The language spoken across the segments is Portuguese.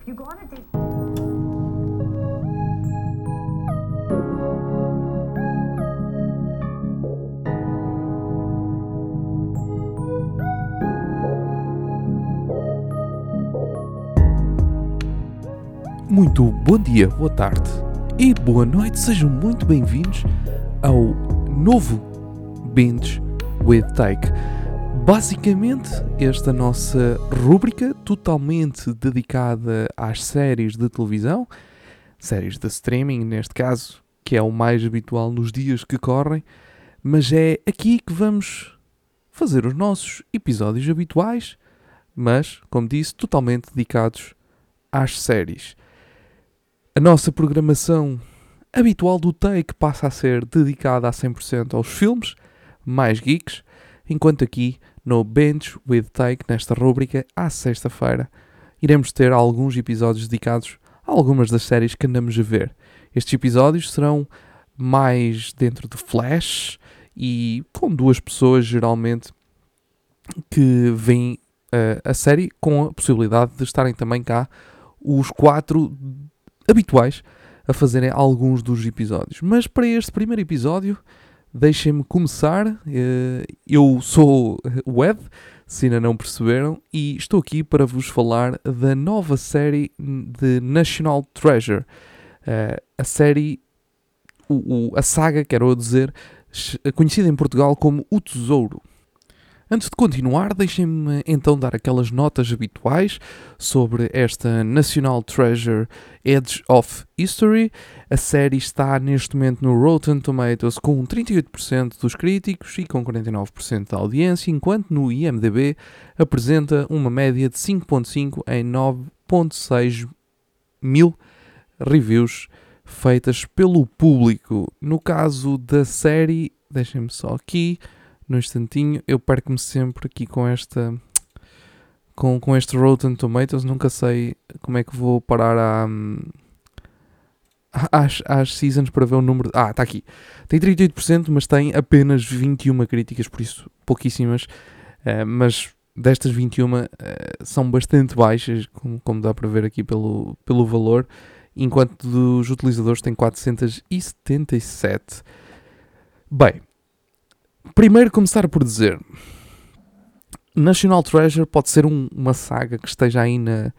if you go on a date. Muito bom dia, boa tarde e boa noite, sejam muito bem-vindos ao novo Binge with Take. Basicamente, esta nossa rúbrica totalmente dedicada às séries de televisão, séries de streaming neste caso, que é o mais habitual nos dias que correm, mas é aqui que vamos fazer os nossos episódios habituais, mas, como disse, totalmente dedicados às séries. A nossa programação habitual do Take passa a ser dedicada a 100% aos filmes, mais geeks, enquanto aqui no Bench with Take, nesta rúbrica, à sexta-feira, iremos ter alguns episódios dedicados a algumas das séries que andamos a ver. Estes episódios serão mais dentro de Flash e com duas pessoas, geralmente, que veem uh, a série com a possibilidade de estarem também cá os quatro habituais a fazerem alguns dos episódios. Mas para este primeiro episódio, deixem-me começar. Eh, Eu sou o Ed, se ainda não perceberam, e estou aqui para vos falar da nova série de National Treasure. Eh, A série, a saga, quero dizer, conhecida em Portugal como O Tesouro. Antes de continuar, deixem-me então dar aquelas notas habituais sobre esta National Treasure Edge of History. A série está neste momento no Rotten Tomatoes com 38% dos críticos e com 49% da audiência, enquanto no IMDb apresenta uma média de 5.5 em 9.6 mil reviews feitas pelo público. No caso da série, deixem-me só aqui, no instantinho, eu perco-me sempre aqui com esta com, com este Rotten Tomatoes, nunca sei como é que vou parar à, hum, às, às seasons para ver o número. Ah, está aqui. Tem 38%, mas tem apenas 21 críticas, por isso pouquíssimas. Eh, mas destas 21 eh, são bastante baixas, como, como dá para ver aqui pelo, pelo valor, enquanto dos utilizadores tem 477. Bem, primeiro começar por dizer. National Treasure pode ser um- uma saga que esteja aí na,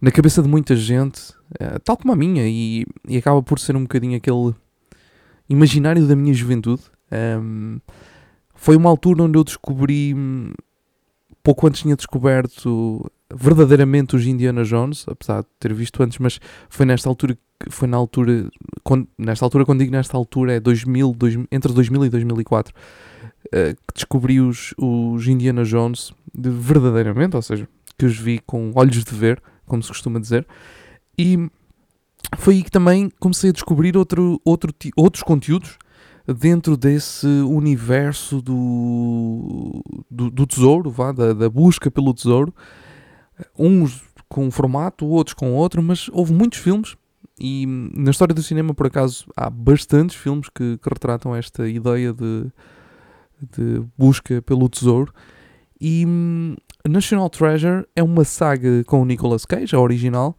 na cabeça de muita gente, eh, tal como a minha, e, e acaba por ser um bocadinho aquele imaginário da minha juventude. Ahm, foi uma altura onde eu descobri, hum, pouco antes tinha descoberto verdadeiramente os Indiana Jones, apesar de ter visto antes, mas foi nesta altura, foi na altura, quando, nesta altura, quando digo nesta altura, é 2000, 2000 entre 2000 e 2004 eh, que descobri os, os Indiana Jones de verdadeiramente, ou seja, que os vi com olhos de ver, como se costuma dizer, e foi aí que também comecei a descobrir outro, outro, outros conteúdos dentro desse universo do, do, do tesouro, vá, da, da busca pelo tesouro, uns com um formato, outros com outro, mas houve muitos filmes. E na história do cinema, por acaso, há bastantes filmes que, que retratam esta ideia de, de busca pelo tesouro. E hum, National Treasure é uma saga com o Nicolas Cage, a original,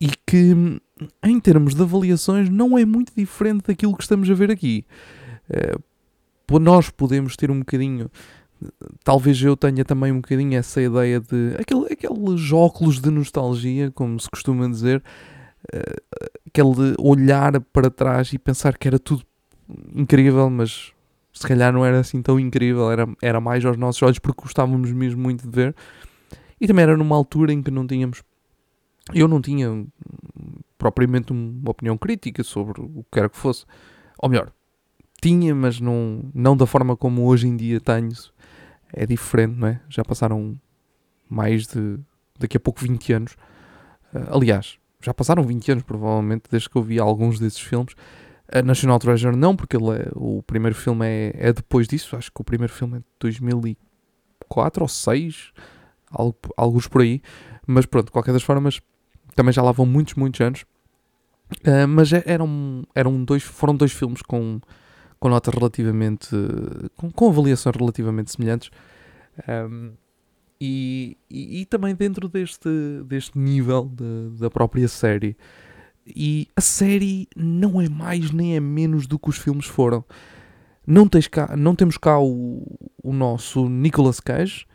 e que, hum, em termos de avaliações, não é muito diferente daquilo que estamos a ver aqui. Eh, nós podemos ter um bocadinho. Talvez eu tenha também um bocadinho essa ideia de. Aquele, aqueles óculos de nostalgia, como se costuma dizer. eh, aquele olhar para trás e pensar que era tudo incrível, mas se calhar não era assim tão incrível, era, era mais aos nossos olhos porque gostávamos mesmo muito de ver. E também era numa altura em que não tínhamos. Eu não tinha propriamente uma opinião crítica sobre o que quer que fosse. Ou melhor, tinha, mas não, não da forma como hoje em dia tenho. É diferente, não é? Já passaram mais de. daqui a pouco 20 anos. Ah, aliás, já passaram 20 anos provavelmente desde que eu vi alguns desses filmes. A National Treasure não, porque ele é- o primeiro filme é, é depois disso. Acho que o primeiro filme é de 2004 ou 6, algo, alguns por aí. Mas pronto, de qualquer das formas, também já lá vão muitos, muitos anos. Ah, mas é- eram, eram dois, foram dois filmes com, com notas relativamente. com, com avaliações relativamente semelhantes. Ahm, E, e, e, também dentro deste, deste nível de, da própria série. E a série não é mais nem é menos do que os filmes foram. Não, tens cá, não temos cá o, o nosso Nicolas Cage,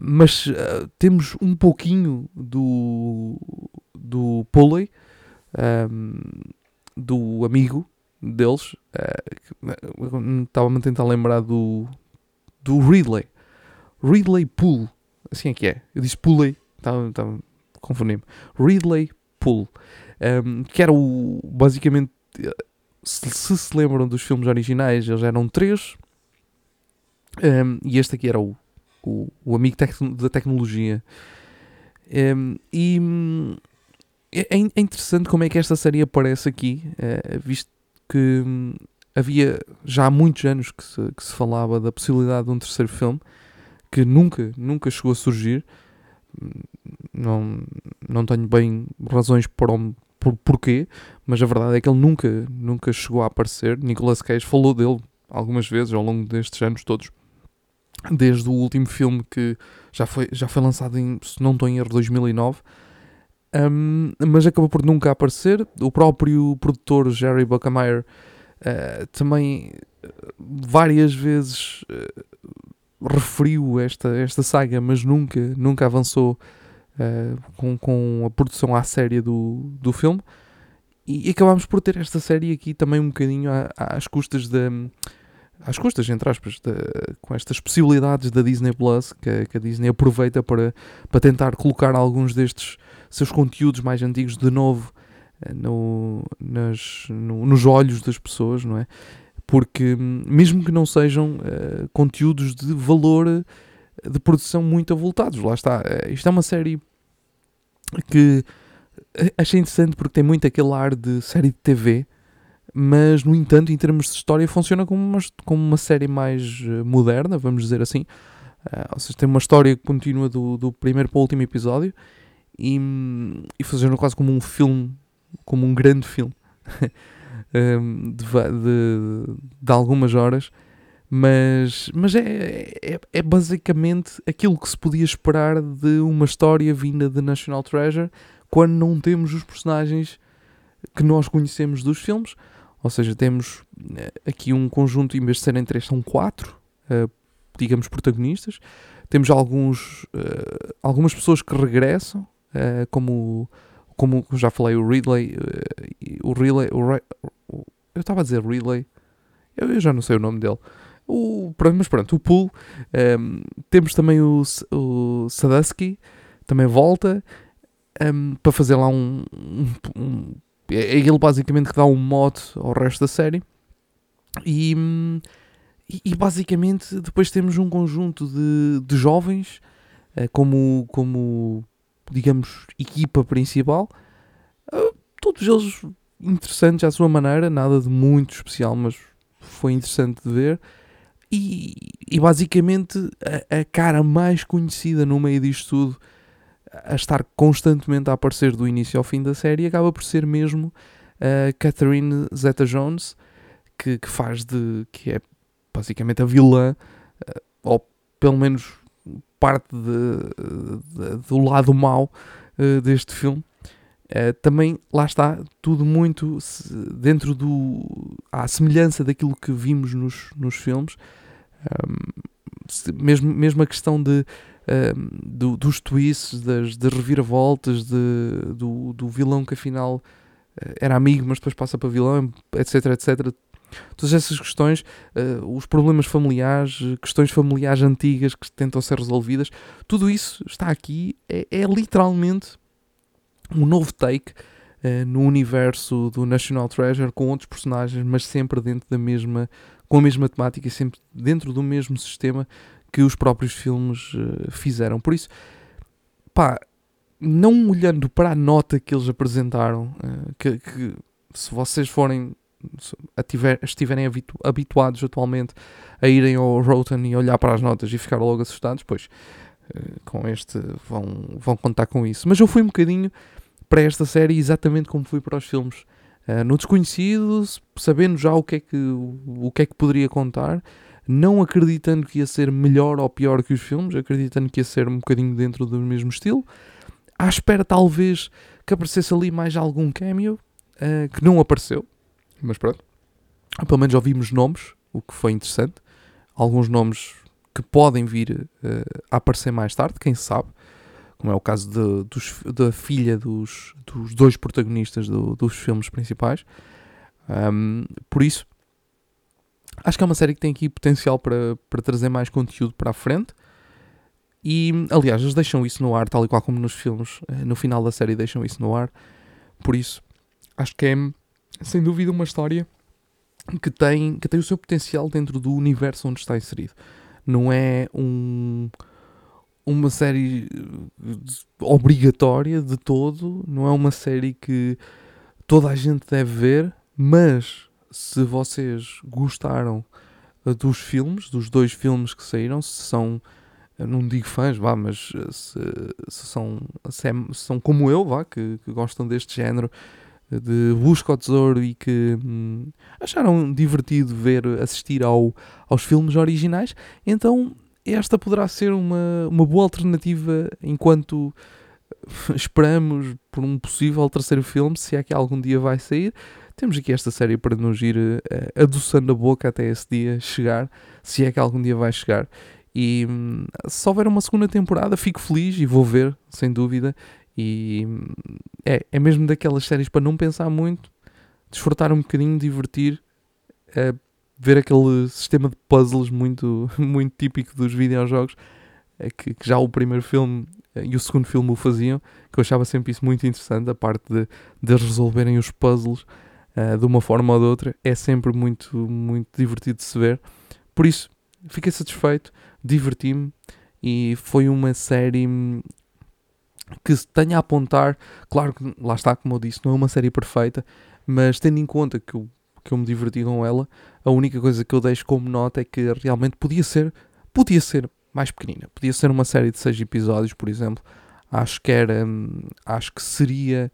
mas uh, temos um pouquinho do, do Pulley, um, do amigo deles. Uh, Estava-me a tentar lembrar do, do Ridley. Ridley Pool. Assim é que é. Eu disse Pulley. Estava, estava confundindo Ridley Pool. Um, que era o. Basicamente. Se, se, se lembram dos filmes originais, eles eram três. Um, e este aqui era o, o, o amigo tec da tecnologia. Um, e é, é, interessante como é que esta série aparece aqui, uh, visto que um, havia já há muitos anos que se, que se falava da possibilidade de um terceiro filme que nunca, nunca chegou a surgir. Não, não tenho bem razões para o, por porquê, mas a verdade é que ele nunca, nunca chegou a aparecer. Nicolas Cage falou dele algumas vezes ao longo destes anos todos, desde o último filme que já foi, já foi lançado em, se não estou em erro, 2009. Um, mas acabou por nunca aparecer. O próprio produtor Jerry Buckemeyer uh, também várias vezes uh, referiu esta, esta saga, mas nunca, nunca avançou uh, com, com a produção à séria do, do filme. E, acabámos por ter esta série aqui também um bocadinho às custas da. Às custas, entre aspas, com estas possibilidades da Disney Plus, que, que, a Disney aproveita para, para tentar colocar alguns destes seus conteúdos mais antigos de novo uh, no, nas, no, nos olhos das pessoas, não é? porque hum, mesmo que não sejam uh, conteúdos de valor eh, de produção muito avultados, lá está, uh, isto é uma série que achei interessante porque tem muito aquele ar de série de TV, mas no entanto, em termos de história, funciona como uma, como uma série mais moderna, vamos dizer assim. Uh, ou seja, tem uma história que continua do, do primeiro para o último episódio e, e funciona quase como um filme, como um grande filme. um, de, de, de, algumas horas, mas, mas é, é, é, basicamente aquilo que se podia esperar de uma história vinda de National Treasure quando não temos os personagens que nós conhecemos dos filmes. Ou seja, temos eh, aqui um conjunto, em vez de serem três, são quatro, uh, digamos, protagonistas. Temos alguns, uh, algumas pessoas que regressam, uh, como como já falei, o Ridley, o Ridley, o, eu estava a dizer Relay, eu, eu, já não sei o nome dele. O, mas pronto, o Pool. Um, ehm, temos também o, o Sadusky, também volta um, ehm, para fazer lá um, um, É, ele basicamente que dá um mod ao resto da série. E, e, basicamente depois temos um conjunto de, de jovens uh, como, como, digamos, equipa principal. Uh, todos eles interessantes à sua maneira, nada de muito especial, mas foi interessante de ver. E, e basicamente a, a, cara mais conhecida no meio disto tudo, a estar constantemente a aparecer do início ao fim da série, acaba por ser mesmo a Catherine Zeta-Jones, que, que faz de. que é basicamente a vilã, eh, ou pelo menos parte de, de, do lado mau uh, deste filme. Uh, também lá está tudo muito dentro do à semelhança daquilo que vimos nos, nos filmes um, mesmo, mesmo a questão de um, do, dos twists das, das reviravoltas de, do, do vilão que afinal uh, era amigo mas depois passa para vilão etc etc. Todas essas questões uh, os problemas familiares questões familiares antigas que tentam ser resolvidas tudo isso está aqui é, é literalmente um novo take uh, no universo do National Treasure com outros personagens, mas sempre dentro da mesma, com a mesma temática, sempre dentro do mesmo sistema que os próprios filmes uh, fizeram. Por isso, pá, não olhando para a nota que eles apresentaram, uh, que, que, se vocês forem ativer, estiverem habitu habituados atualmente a irem ao Rotten e olhar para as notas e ficar logo assustados, pois com este vão, vão contar com isso. Mas eu fui um bocadinho para esta série exatamente como fui para os filmes. Uh, no desconhecido, sabendo já o que é que, o, que, é que poderia contar, não acreditando que ia ser melhor ou pior que os filmes, acreditando que ia ser um bocadinho dentro do mesmo estilo, à espera talvez que aparecesse ali mais algum cameo, uh, que não apareceu, mas pronto, pelo menos ouvimos nomes, o que foi interessante, alguns nomes que podem vir uh, a aparecer mais tarde, quem sabe, como é o caso de, dos, da filha dos, dos dois protagonistas do, dos filmes principais. Um, por isso, acho que é uma série que tem aqui potencial para, para trazer mais conteúdo para a frente. E, aliás, eles deixam isso no ar, tal e qual como nos filmes, eh, no final da série deixam isso no ar. Por isso, acho que é, sem dúvida, uma história que tem, que tem o seu potencial dentro do universo onde está inserido. Não é um, uma série eh, obrigatória de todo, não é uma série que toda a gente deve ver, mas se vocês gostaram eh, dos filmes, dos dois filmes que saíram, se são, não digo fãs, vá, mas eh, se, se são, se, é, se, são como eu, vá, que, que, gostam deste género de busca ao tesouro e que hum, acharam divertido ver, assistir ao, aos filmes originais, então esta poderá ser uma, uma boa alternativa enquanto esperamos por um possível terceiro filme, se é que algum dia vai sair. Temos aqui esta série para nos ir uh, adoçando a boca até esse dia chegar, se é que algum dia vai chegar. E hum, se houver uma segunda temporada, fico feliz e vou ver, sem dúvida. E hum, é, é mesmo daquelas séries para não pensar muito, desfrutar um bocadinho, divertir, uh, ver aquele sistema de puzzles muito, muito típico dos videojogos, é que, que, já o primeiro filme eh, e o segundo filme o faziam, que eu achava sempre isso muito interessante, a parte de, de resolverem os puzzles uh, de uma forma ou de outra, é sempre muito, muito divertido de se ver. Por isso, fiquei satisfeito, diverti-me e foi uma série que se tenha a apontar, claro que lá está, como eu disse, não é uma série perfeita, mas tendo em conta que eu que eu me diverti com ela. A única coisa que eu deixo como nota é que realmente podia ser, podia ser mais pequenina. Podia ser uma série de seis episódios, por exemplo. Acho que era, hum, acho que seria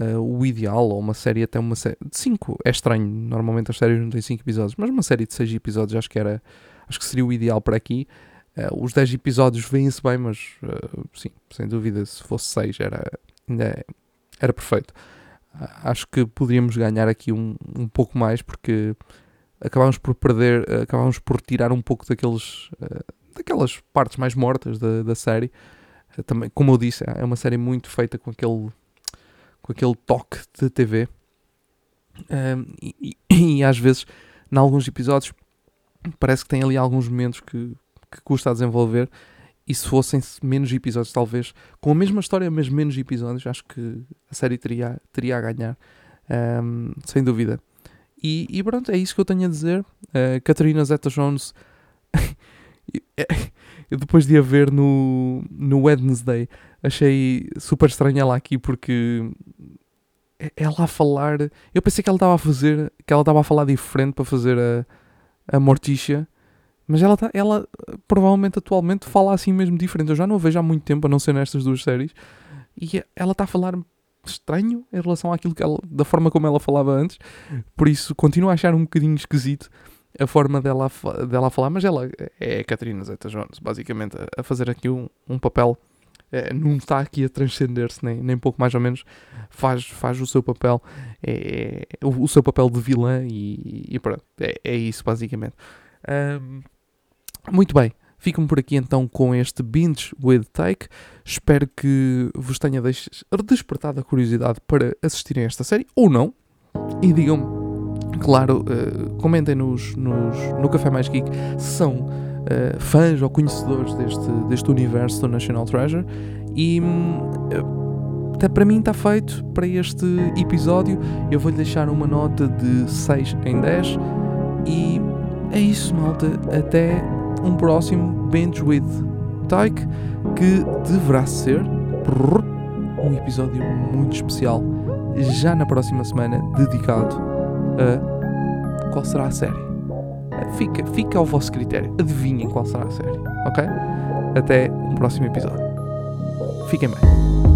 uh, o ideal, ou uma série até uma série de cinco. É estranho, normalmente as séries não têm cinco episódios, mas uma série de seis episódios acho que era, acho que seria o ideal para aqui. Uh, os 10 episódios vêm-se bem, mas uh, sim, sem dúvida, se fosse 6 era, era perfeito acho que poderíamos ganhar aqui um, um pouco mais porque acabámos por perder, acabámos por tirar um pouco daqueles, uh, daquelas partes mais mortas da, da série. Uh, também, como eu disse, é uma série muito feita com aquele, com aquele toque de TV. Uh, e, e, e, às vezes, em alguns episódios, parece que tem ali alguns momentos que, que custa a desenvolver e se fossem menos episódios, talvez, com a mesma história, mas menos episódios, acho que a série teria, teria a ganhar, um, sem dúvida. E, e, pronto, é isso que eu tenho a dizer. Uh, Catarina Zeta-Jones, eu depois de a ver no, no Wednesday, achei super estranha ela aqui porque ela a falar. Eu pensei que ela estava a fazer, que ela estava a falar diferente para fazer a, a Morticia mas ela, tá, ela provavelmente atualmente fala assim mesmo diferente. Eu já não a vejo há muito tempo, a não ser nestas duas séries. E ela está a falar estranho em relação àquilo que ela, da forma como ela falava antes. Por isso, continuo a achar um bocadinho esquisito a forma dela, dela falar. Mas ela é a Catarina Zeta Jones, basicamente, a, a fazer aqui um, um papel. É, não está aqui a transcender-se, nem, nem pouco mais ou menos. Faz, faz o seu papel, é, é o, o, seu papel de vilã e, e pronto. É, é isso, basicamente. Um, muito bem, fico-me por aqui então com este Binge with Take. Espero que vos tenha despertado a curiosidade para assistirem a esta série, ou não. E digam-me, claro, uh, comentem nos, nos, no Café Mais Geek se são uh, fãs ou conhecedores deste, deste universo do National Treasure. E uh, até para mim está feito para este episódio. Eu vou-lhe deixar uma nota de 6 em 10. E é isso, malta. Até um próximo Bench with Tyke que deverá ser um episódio muito especial já na próxima semana dedicado a qual será a série. Fica, fica ao vosso critério. Adivinhem qual será a série, ok? Até um próximo episódio. Fiquem bem.